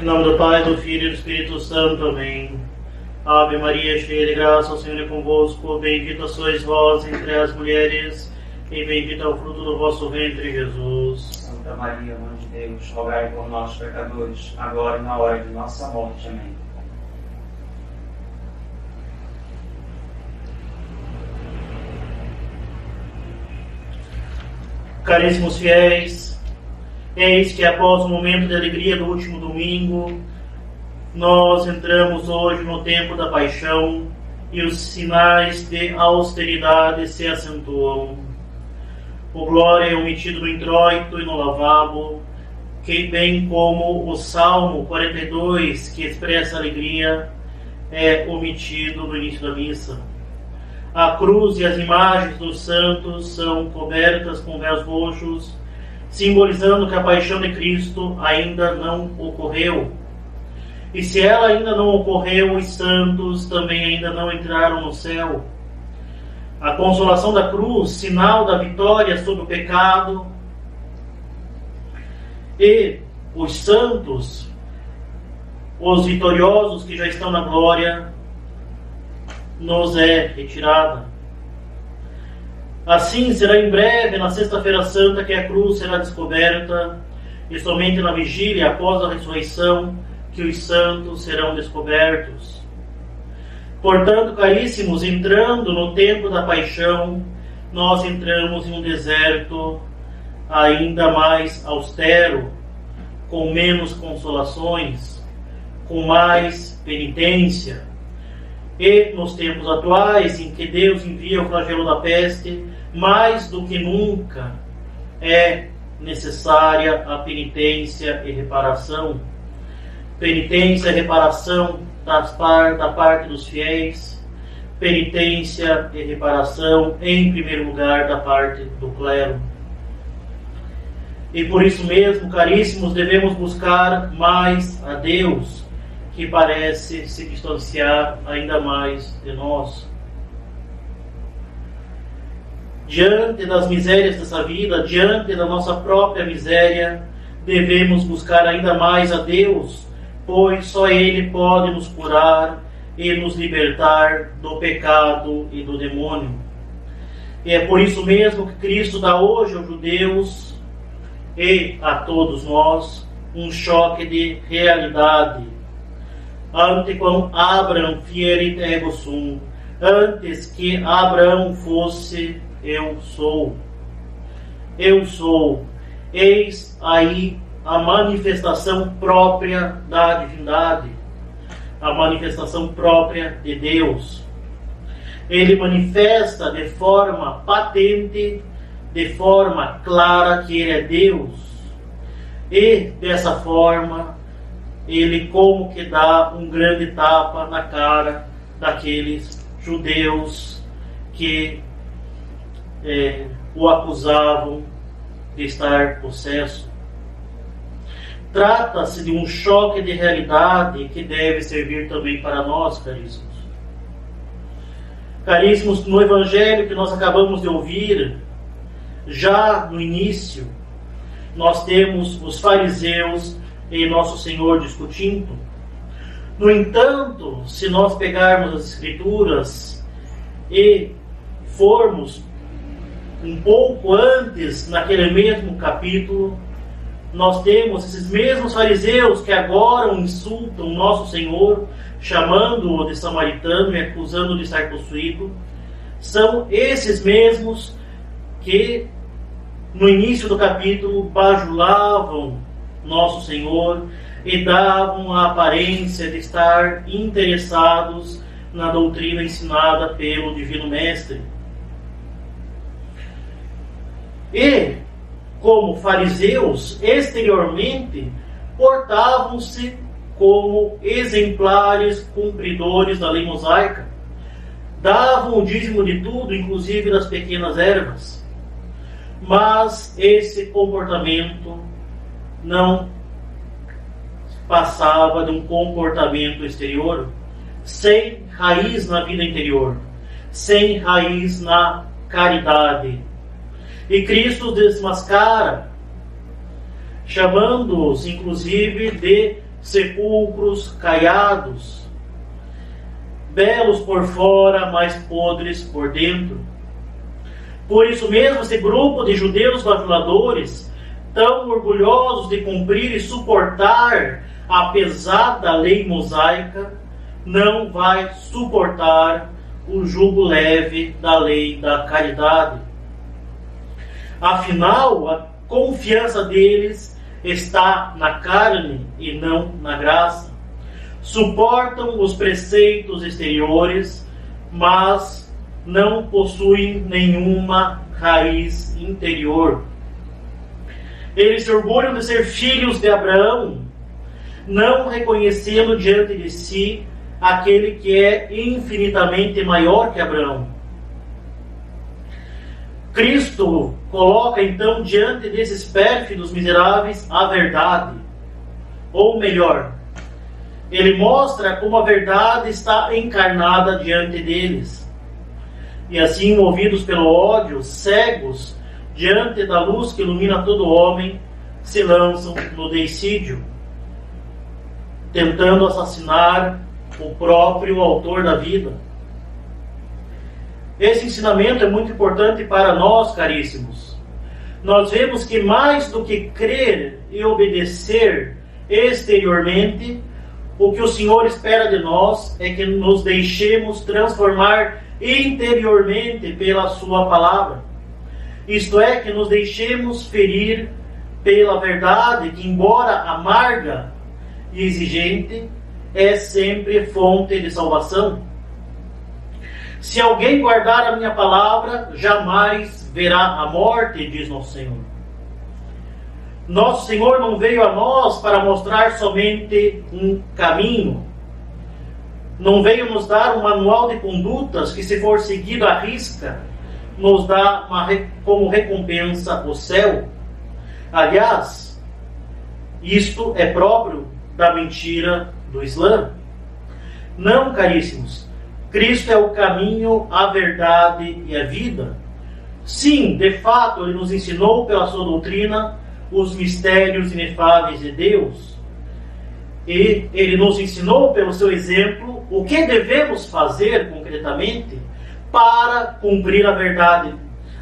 Em nome do Pai, do Filho e do Espírito Santo. Amém. Ave Maria, cheia de graça, o Senhor é convosco. Bendita sois vós entre as mulheres, e bendito é o fruto do vosso ventre, Jesus. Santa Maria, Mãe Deus, rogai por nós, pecadores, agora e na hora de nossa morte. Amém. Caríssimos fiéis, eis que após o momento de alegria do último domingo, nós entramos hoje no tempo da paixão e os sinais de austeridade se acentuam. O glória é omitido no introito e no lavabo, que bem como o Salmo 42, que expressa alegria, é omitido no início da missa. A cruz e as imagens dos santos são cobertas com véus roxos, simbolizando que a paixão de Cristo ainda não ocorreu. E se ela ainda não ocorreu, os santos também ainda não entraram no céu. A consolação da cruz, sinal da vitória sobre o pecado, e os santos, os vitoriosos que já estão na glória, nos é retirada. Assim será em breve, na Sexta-feira Santa, que a cruz será descoberta, e somente na vigília, após a ressurreição, que os santos serão descobertos. Portanto, caríssimos, entrando no tempo da paixão, nós entramos em um deserto ainda mais austero, com menos consolações, com mais penitência. E nos tempos atuais, em que Deus envia o flagelo da peste, mais do que nunca é necessária a penitência e reparação. Penitência e reparação par, da parte dos fiéis, penitência e reparação, em primeiro lugar, da parte do clero. E por isso mesmo, caríssimos, devemos buscar mais a Deus, que parece se distanciar ainda mais de nós. Diante das misérias dessa vida, diante da nossa própria miséria, devemos buscar ainda mais a Deus, pois só Ele pode nos curar e nos libertar do pecado e do demônio. E é por isso mesmo que Cristo dá hoje aos judeus e a todos nós um choque de realidade. Ante quam Abraão fierit ego sum, antes que Abraão fosse, eu sou. Eu sou. Eis aí a manifestação própria da divindade, a manifestação própria de Deus. Ele manifesta de forma patente de forma clara que ele é Deus. E dessa forma, ele como que dá um grande tapa na cara daqueles judeus que é, o acusavam de estar possesso. Trata-se de um choque de realidade que deve servir também para nós, caríssimos. Caríssimos, no Evangelho que nós acabamos de ouvir, já no início, nós temos os fariseus e Nosso Senhor discutindo. No entanto, se nós pegarmos as Escrituras e formos um pouco antes, naquele mesmo capítulo, nós temos esses mesmos fariseus que agora insultam Nosso Senhor, chamando-o de samaritano e acusando-o de estar possuído. São esses mesmos que no início do capítulo bajulavam nosso Senhor e davam a aparência de estar interessados na doutrina ensinada pelo Divino Mestre. E, como fariseus, exteriormente portavam-se como exemplares cumpridores da lei mosaica. Davam o dízimo de tudo, inclusive das pequenas ervas mas esse comportamento não passava de um comportamento exterior sem raiz na vida interior, sem raiz na caridade. E Cristo desmascara, chamando-os inclusive de sepulcros caiados, belos por fora, mas podres por dentro. Por isso mesmo, esse grupo de judeus bajuladores, tão orgulhosos de cumprir e suportar a pesada lei mosaica, não vai suportar o jugo leve da lei da caridade. Afinal, a confiança deles está na carne e não na graça. Suportam os preceitos exteriores, mas não possuem nenhuma raiz interior. Eles se orgulham de ser filhos de Abraão, não reconhecendo diante de si aquele que é infinitamente maior que Abraão. Cristo coloca então diante desses pérfidos miseráveis a verdade. Ou melhor, ele mostra como a verdade está encarnada diante deles. E assim, movidos pelo ódio, cegos diante da luz que ilumina todo homem, se lançam no deicídio, tentando assassinar o próprio autor da vida. Esse ensinamento é muito importante para nós, caríssimos. Nós vemos que mais do que crer e obedecer exteriormente, o que o Senhor espera de nós é que nos deixemos transformar interiormente pela Sua palavra. Isto é, que nos deixemos ferir pela verdade, que, embora amarga e exigente, é sempre fonte de salvação. Se alguém guardar a minha palavra, jamais verá a morte, diz nosso Senhor. Nosso Senhor não veio a nós para mostrar somente um caminho. Não veio nos dar um manual de condutas que, se for seguido à risca, nos dá uma, como recompensa o céu. Aliás, isto é próprio da mentira do Islã. Não, caríssimos. Cristo é o caminho, a verdade e a vida. Sim, de fato, ele nos ensinou pela sua doutrina os mistérios inefáveis de Deus. E ele nos ensinou pelo seu exemplo o que devemos fazer concretamente para cumprir a verdade,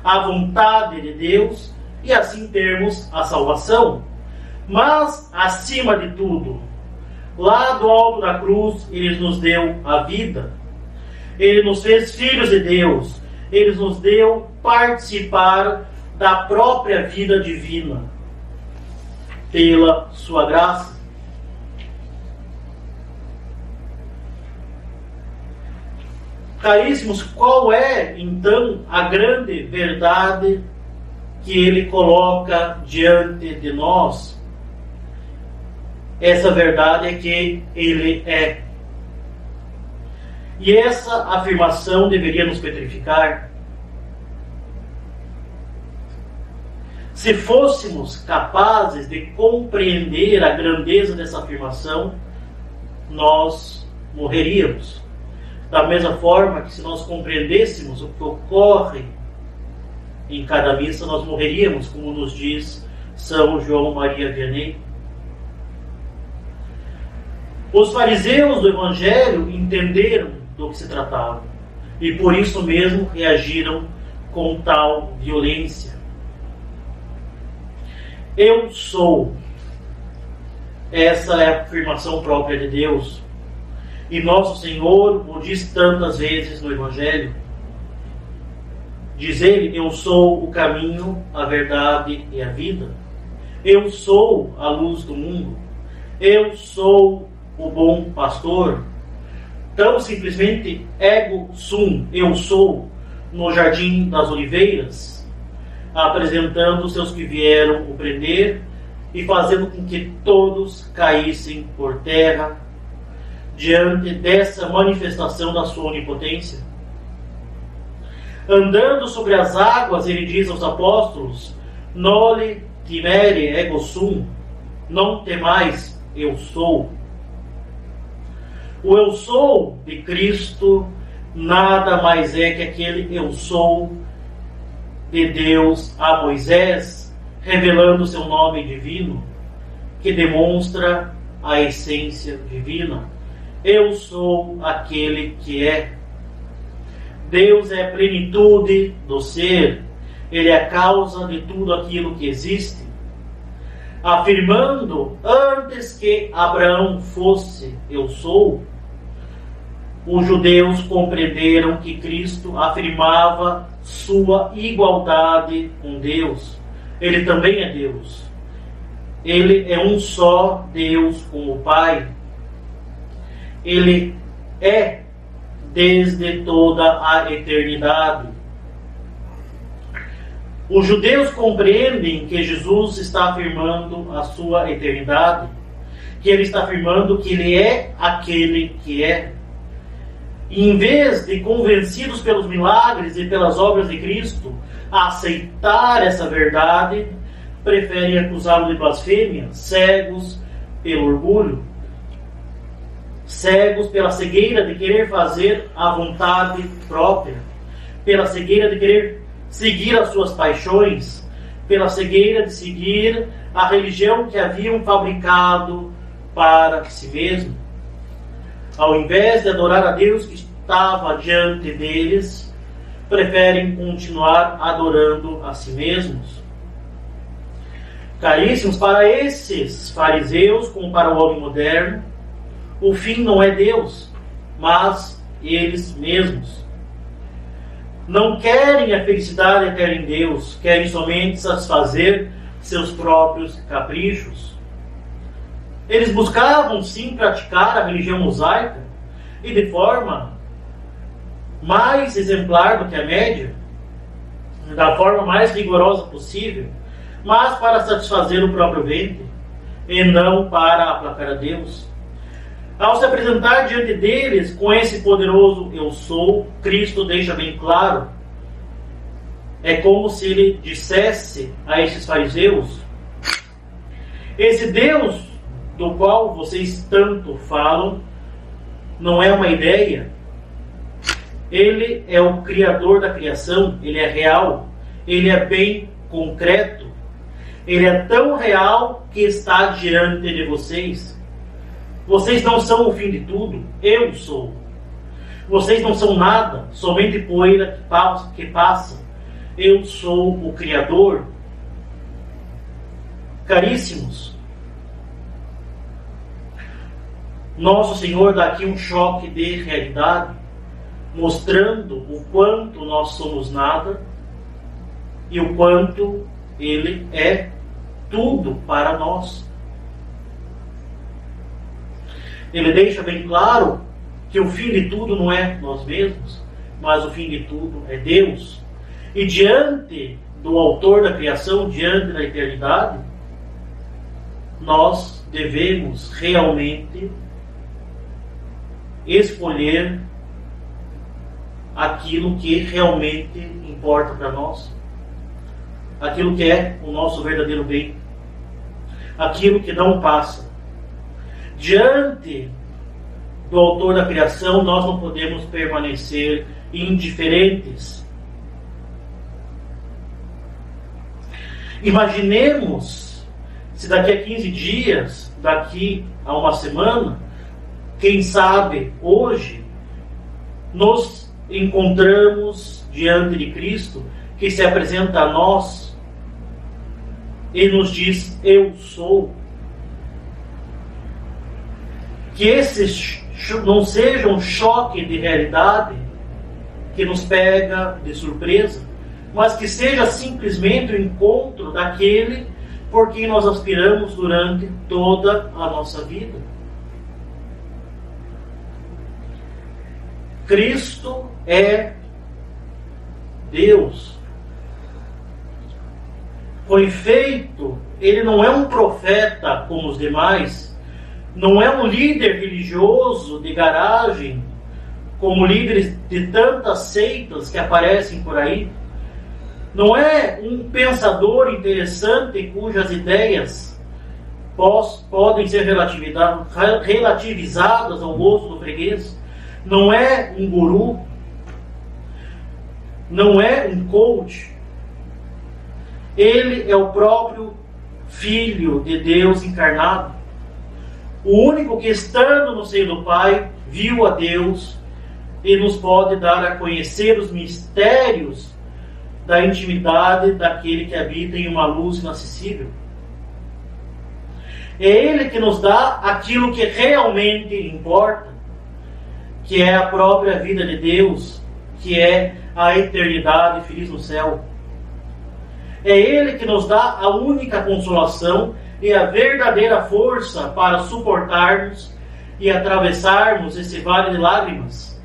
a vontade de Deus e assim termos a salvação. Mas, acima de tudo, lá do alto da cruz, ele nos deu a vida. Ele nos fez filhos de Deus. Ele nos deu participar da própria vida divina pela sua graça. Caríssimos, qual é então a grande verdade que ele coloca diante de nós? Essa verdade é que ele é. E essa afirmação deveria nos petrificar. Se fôssemos capazes de compreender a grandeza dessa afirmação, nós morreríamos. Da mesma forma que se nós compreendêssemos o que ocorre em cada missa, nós morreríamos, como nos diz São João Maria Vianney. Os fariseus do Evangelho entenderam do que se tratava e por isso mesmo reagiram com tal violência. Eu sou. Essa é a afirmação própria de Deus. E nosso Senhor o diz tantas vezes no Evangelho. Diz ele: Eu sou o caminho, a verdade e a vida. Eu sou a luz do mundo. Eu sou o bom pastor. Tão simplesmente ego sum, eu sou, no jardim das oliveiras, apresentando os seus que vieram o prender e fazendo com que todos caíssem por terra diante dessa manifestação da sua onipotência. Andando sobre as águas, ele diz aos apóstolos: Nole timere ego sum, não temais, eu sou. O eu sou de Cristo nada mais é que aquele eu sou de Deus a Moisés, revelando seu nome divino, que demonstra a essência divina. Eu sou aquele que é. Deus é a plenitude do ser, Ele é a causa de tudo aquilo que existe. Afirmando antes que Abraão fosse, eu sou, os judeus compreenderam que Cristo afirmava sua igualdade com Deus. Ele também é Deus. Ele é um só Deus com o Pai. Ele é desde toda a eternidade. Os judeus compreendem que Jesus está afirmando a sua eternidade, que ele está afirmando que ele é aquele que é. E em vez de convencidos pelos milagres e pelas obras de Cristo a aceitar essa verdade, preferem acusá-lo de blasfêmia, cegos pelo orgulho, cegos pela cegueira de querer fazer a vontade própria, pela cegueira de querer seguir as suas paixões, pela cegueira de seguir a religião que haviam fabricado para si mesmo. Ao invés de adorar a Deus que estava diante deles, preferem continuar adorando a si mesmos. Caríssimos, para esses fariseus, como para o homem moderno, o fim não é Deus, mas eles mesmos. Não querem a felicidade eterna em Deus, querem somente satisfazer seus próprios caprichos. Eles buscavam sim praticar a religião mosaica e de forma mais exemplar do que a média, da forma mais rigorosa possível, mas para satisfazer o próprio ventre e não para aplacar a Deus. Ao se apresentar diante deles com esse poderoso eu sou, Cristo deixa bem claro. É como se ele dissesse a esses fariseus: Esse Deus do qual vocês tanto falam não é uma ideia, ele é o criador da criação, ele é real, ele é bem concreto, ele é tão real que está diante de vocês. Vocês não são o fim de tudo, eu sou. Vocês não são nada, somente poeira que passa. Eu sou o Criador. Caríssimos, Nosso Senhor dá aqui um choque de realidade mostrando o quanto nós somos nada e o quanto Ele é tudo para nós. Ele deixa bem claro que o fim de tudo não é nós mesmos, mas o fim de tudo é Deus. E diante do Autor da criação, diante da eternidade, nós devemos realmente escolher aquilo que realmente importa para nós, aquilo que é o nosso verdadeiro bem, aquilo que não passa. Diante do autor da criação, nós não podemos permanecer indiferentes. Imaginemos se daqui a 15 dias, daqui a uma semana, quem sabe hoje, nos encontramos diante de Cristo, que se apresenta a nós e nos diz: Eu sou. Que esse não seja um choque de realidade que nos pega de surpresa, mas que seja simplesmente o encontro daquele por quem nós aspiramos durante toda a nossa vida. Cristo é Deus. Foi feito, ele não é um profeta como os demais, não é um líder religioso de garagem, como líderes de tantas seitas que aparecem por aí. Não é um pensador interessante cujas ideias podem ser relativizadas ao gosto do freguês. Não é um guru, não é um coach. Ele é o próprio Filho de Deus encarnado. O único que, estando no seio do Pai, viu a Deus e nos pode dar a conhecer os mistérios da intimidade daquele que habita em uma luz inacessível. É Ele que nos dá aquilo que realmente importa, que é a própria vida de Deus, que é a eternidade feliz no céu. É Ele que nos dá a única consolação e a verdadeira força para suportarmos e atravessarmos esse vale de lágrimas,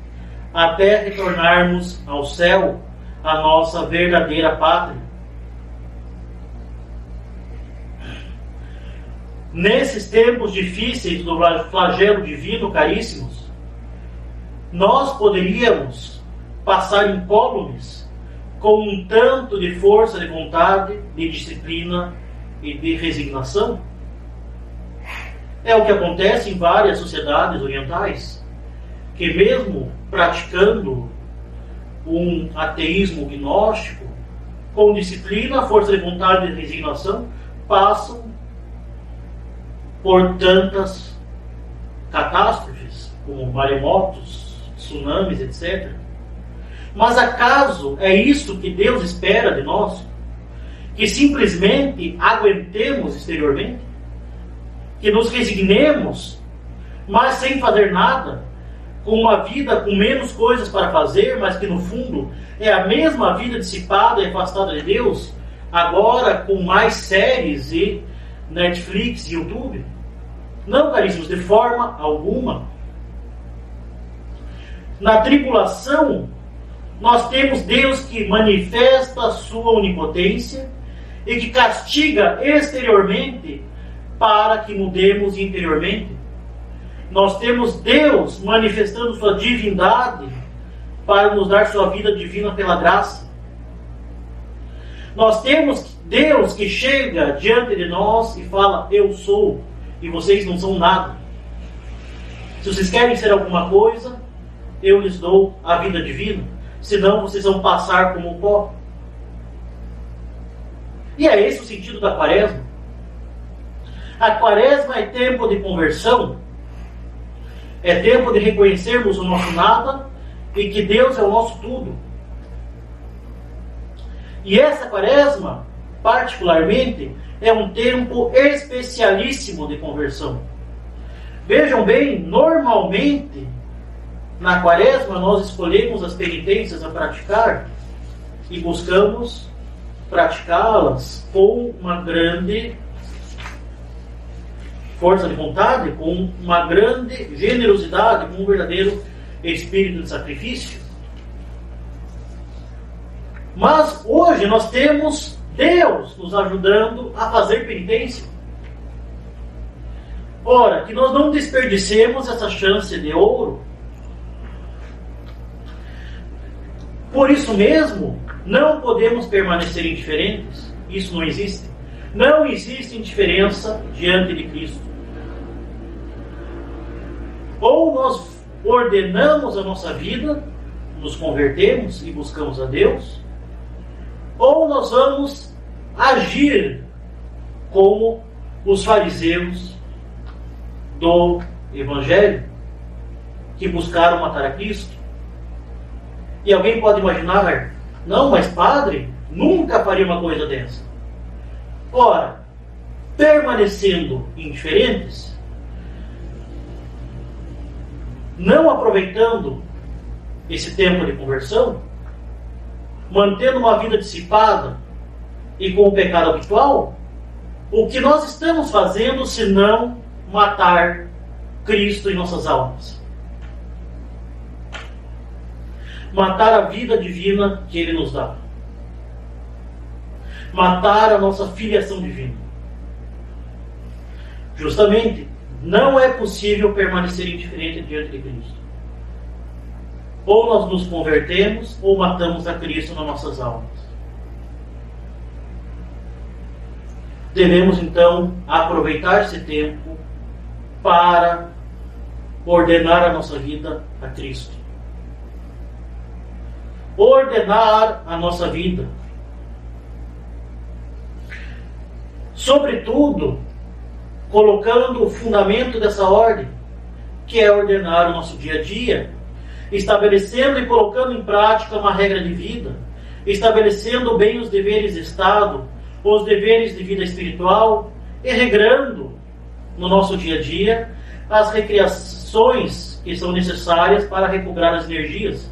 até retornarmos ao céu, a nossa verdadeira pátria. Nesses tempos difíceis do flagelo divino, caríssimos, nós poderíamos passar incólumes com um tanto de força de vontade, de disciplina e de resignação? É o que acontece em várias sociedades orientais, que mesmo praticando um ateísmo gnóstico, com disciplina, força de vontade e resignação, passam por tantas catástrofes, como maremotos, tsunamis, etc. Mas acaso é isso que Deus espera de nós? Que simplesmente aguentemos exteriormente? Que nos resignemos, mas sem fazer nada? Com uma vida com menos coisas para fazer, mas que no fundo é a mesma vida dissipada e afastada de Deus, agora com mais séries e Netflix e YouTube? Não, caríssimos, de forma alguma. Na tribulação, nós temos Deus que manifesta a sua onipotência e que castiga exteriormente para que mudemos interiormente. Nós temos Deus manifestando sua divindade para nos dar sua vida divina pela graça. Nós temos Deus que chega diante de nós e fala: Eu sou, e vocês não são nada. Se vocês querem ser alguma coisa, eu lhes dou a vida divina. Senão vocês vão passar como pó. E é esse o sentido da quaresma. A quaresma é tempo de conversão, é tempo de reconhecermos o nosso nada e que Deus é o nosso tudo. E essa quaresma, particularmente, é um tempo especialíssimo de conversão. Vejam bem, normalmente na quaresma nós escolhemos as penitências a praticar e buscamos praticá-las com uma grande força de vontade, com uma grande generosidade, com um verdadeiro espírito de sacrifício. Mas hoje nós temos Deus nos ajudando a fazer penitência. Ora, que nós não desperdicemos essa chance de ouro. Por isso mesmo, não podemos permanecer indiferentes. Isso não existe. Não existe indiferença diante de Cristo. Ou nós ordenamos a nossa vida, nos convertemos e buscamos a Deus, ou nós vamos agir como os fariseus do Evangelho, que buscaram matar a Cristo. E alguém pode imaginar, não, mas padre, nunca faria uma coisa dessa. Ora, permanecendo indiferentes, não aproveitando esse tempo de conversão, mantendo uma vida dissipada e com o pecado habitual, o que nós estamos fazendo se não matar Cristo em nossas almas? Matar a vida divina que Ele nos dá. Matar a nossa filiação divina. Justamente, não é possível permanecer indiferente diante de Cristo. Ou nós nos convertemos, ou matamos a Cristo nas nossas almas. devemos então aproveitar esse tempo para ordenar a nossa vida a Cristo. Ordenar a nossa vida. Sobretudo, colocando o fundamento dessa ordem, que é ordenar o nosso dia a dia, estabelecendo e colocando em prática uma regra de vida, estabelecendo bem os deveres de Estado, os deveres de vida espiritual e regrando no nosso dia a dia as recreações que são necessárias para recobrar as energias.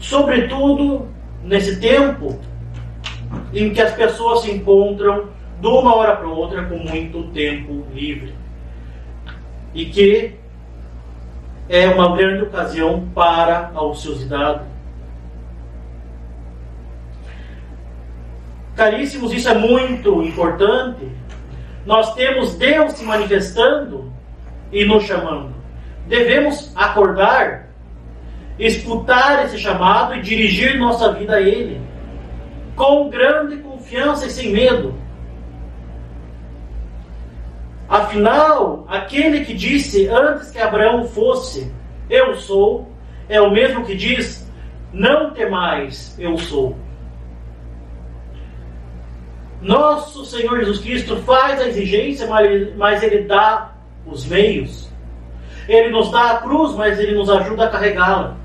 Sobretudo nesse tempo em que as pessoas se encontram de uma hora para outra com muito tempo livre. E que é uma grande ocasião para a ociosidade. Caríssimos, isso é muito importante. Nós temos Deus se manifestando e nos chamando. Devemos acordar, escutar esse chamado e dirigir nossa vida a Ele, com grande confiança e sem medo. Afinal, aquele que disse antes que Abraão fosse, eu sou, é o mesmo que diz, não temais, eu sou. Nosso Senhor Jesus Cristo faz a exigência, mas Ele dá os meios. Ele nos dá a cruz, mas Ele nos ajuda a carregá-la.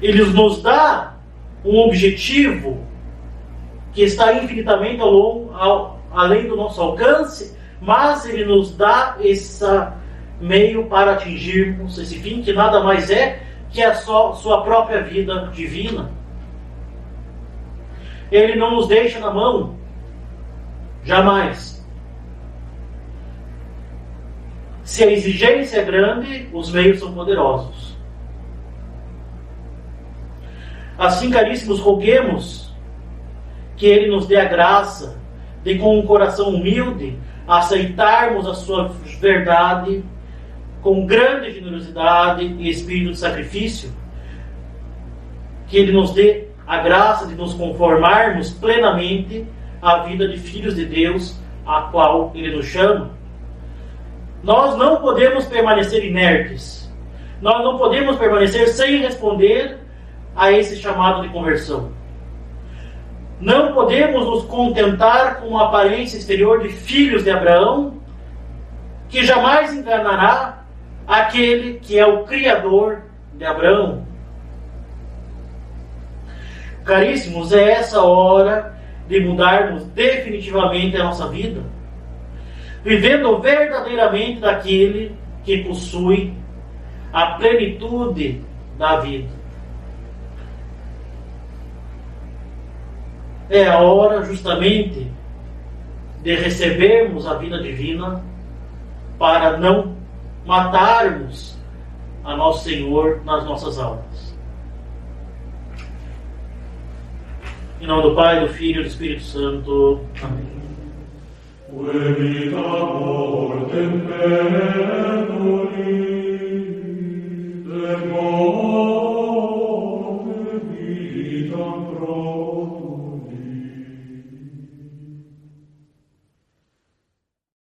Ele nos dá um objetivo que está infinitamente ao longo, ao, além do nosso alcance, mas ele nos dá esse meio para atingirmos esse fim, que nada mais é que a sua, sua própria vida divina. Ele não nos deixa na mão, jamais. Se a exigência é grande, os meios são poderosos. Assim, caríssimos, roguemos que Ele nos dê a graça de com um coração humilde aceitarmos a sua verdade com grande generosidade e espírito de sacrifício, que Ele nos dê a graça de nos conformarmos plenamente à vida de filhos de Deus, a qual Ele nos chama. Nós não podemos permanecer inertes, nós não podemos permanecer sem responder a esse chamado de conversão. Não podemos nos contentar com a aparência exterior de filhos de Abraão, que jamais enganará aquele que é o Criador de Abraão. Caríssimos, é essa hora de mudarmos definitivamente a nossa vida, vivendo verdadeiramente daquele que possui a plenitude da vida. É a hora justamente de recebermos a vida divina para não matarmos a nosso Senhor nas nossas almas. Em nome do Pai, do Filho e do Espírito Santo. Amém.